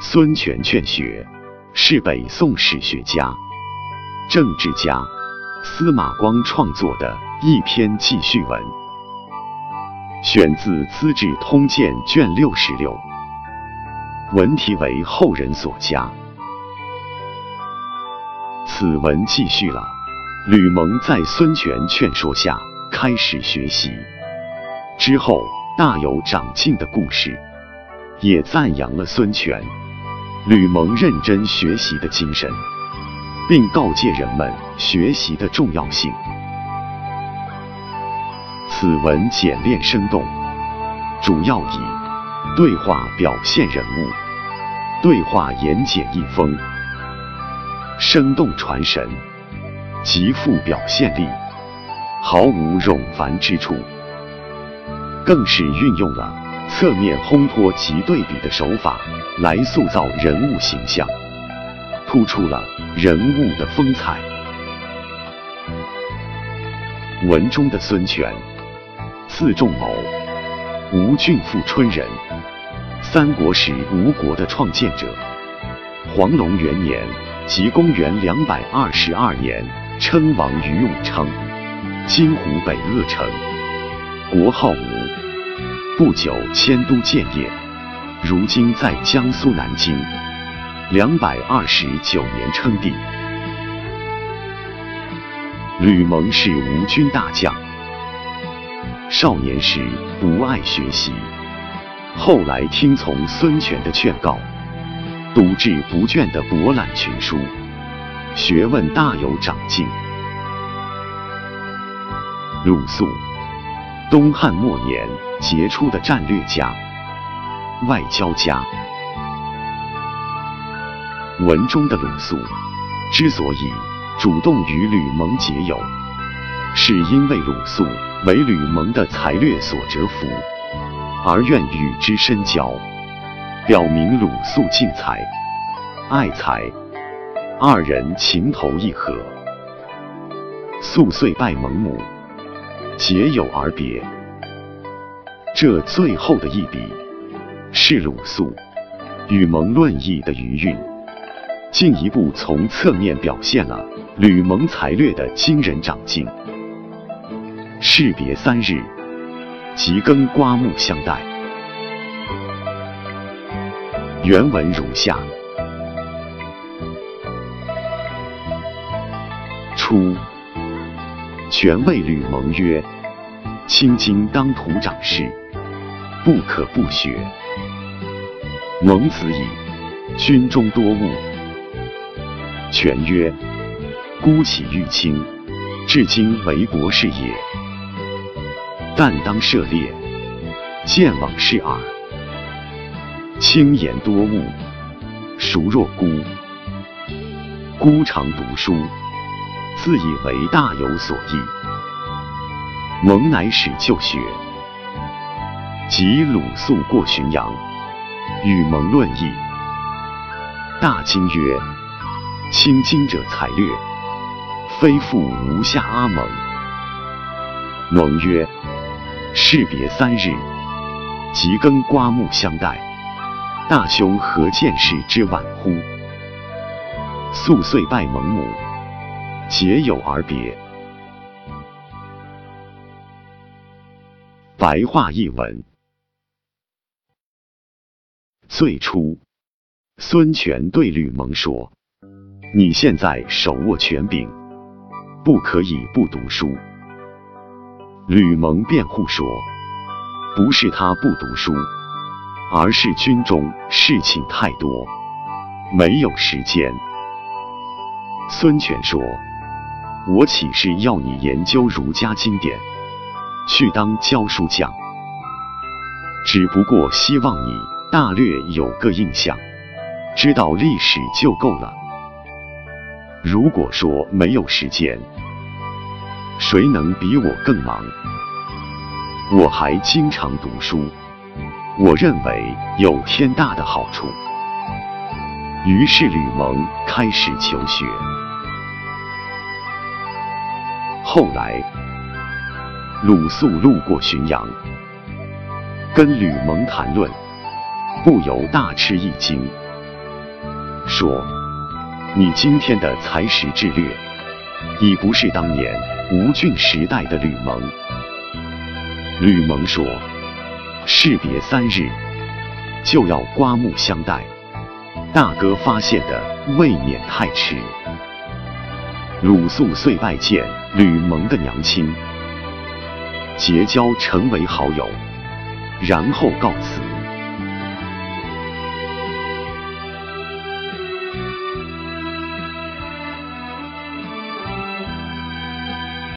孙权劝学是北宋史学家、政治家司马光创作的一篇记叙文，选自《资治通鉴》卷六十六，文题为后人所加。此文记叙了吕蒙在孙权劝说下开始学习之后大有长进的故事，也赞扬了孙权、吕蒙认真学习的精神，并告诫人们学习的重要性。此文简练生动，主要以对话表现人物，对话言简意丰。生动传神，极富表现力，毫无冗繁之处，更是运用了侧面烘托及对比的手法来塑造人物形象，突出了人物的风采。文中的孙权，字仲谋，吴郡富春人，三国时吴国的创建者，黄龙元年。即公元两百二十二年，称王于武昌（今湖北鄂城），国号吴。不久迁都建业，如今在江苏南京。两百二十九年称帝。吕蒙是吴军大将，少年时不爱学习，后来听从孙权的劝告。读志不倦的博览群书，学问大有长进。鲁肃，东汉末年杰出的战略家、外交家。文中的鲁肃之所以主动与吕蒙结友，是因为鲁肃为吕蒙的才略所折服，而愿与之深交。表明鲁肃敬才、爱才，二人情投意合。肃遂拜蒙母，结友而别。这最后的一笔，是鲁肃与蒙论议的余韵，进一步从侧面表现了吕蒙才略的惊人长进。士别三日，即更刮目相待。原文如下：初，权谓吕蒙曰：“卿今当涂长士，不可不学。”蒙子矣，军中多务。权曰：“孤岂欲卿，至今为国士也。但当涉猎，见往事耳。”轻言多务，孰若孤？孤常读书，自以为大有所益。蒙乃始就学。及鲁肃过浔阳，与蒙论议。大惊曰：“卿今者才略，非复吴下阿蒙。”蒙曰：“士别三日，即更刮目相待。”大兄何见事之晚乎？肃遂拜蒙母，结友而别。白话译文：最初，孙权对吕蒙说：“你现在手握权柄，不可以不读书。”吕蒙辩护说：“不是他不读书。”而是军中事情太多，没有时间。孙权说：“我岂是要你研究儒家经典，去当教书匠？只不过希望你大略有个印象，知道历史就够了。如果说没有时间，谁能比我更忙？我还经常读书。”我认为有天大的好处，于是吕蒙开始求学。后来，鲁肃路过浔阳，跟吕蒙谈论，不由大吃一惊，说：“你今天的才识智略，已不是当年吴郡时代的吕蒙。”吕蒙说：“士别三日，就要刮目相待，大哥发现的未免太迟。”鲁肃遂拜见吕蒙的娘亲，结交成为好友，然后告辞。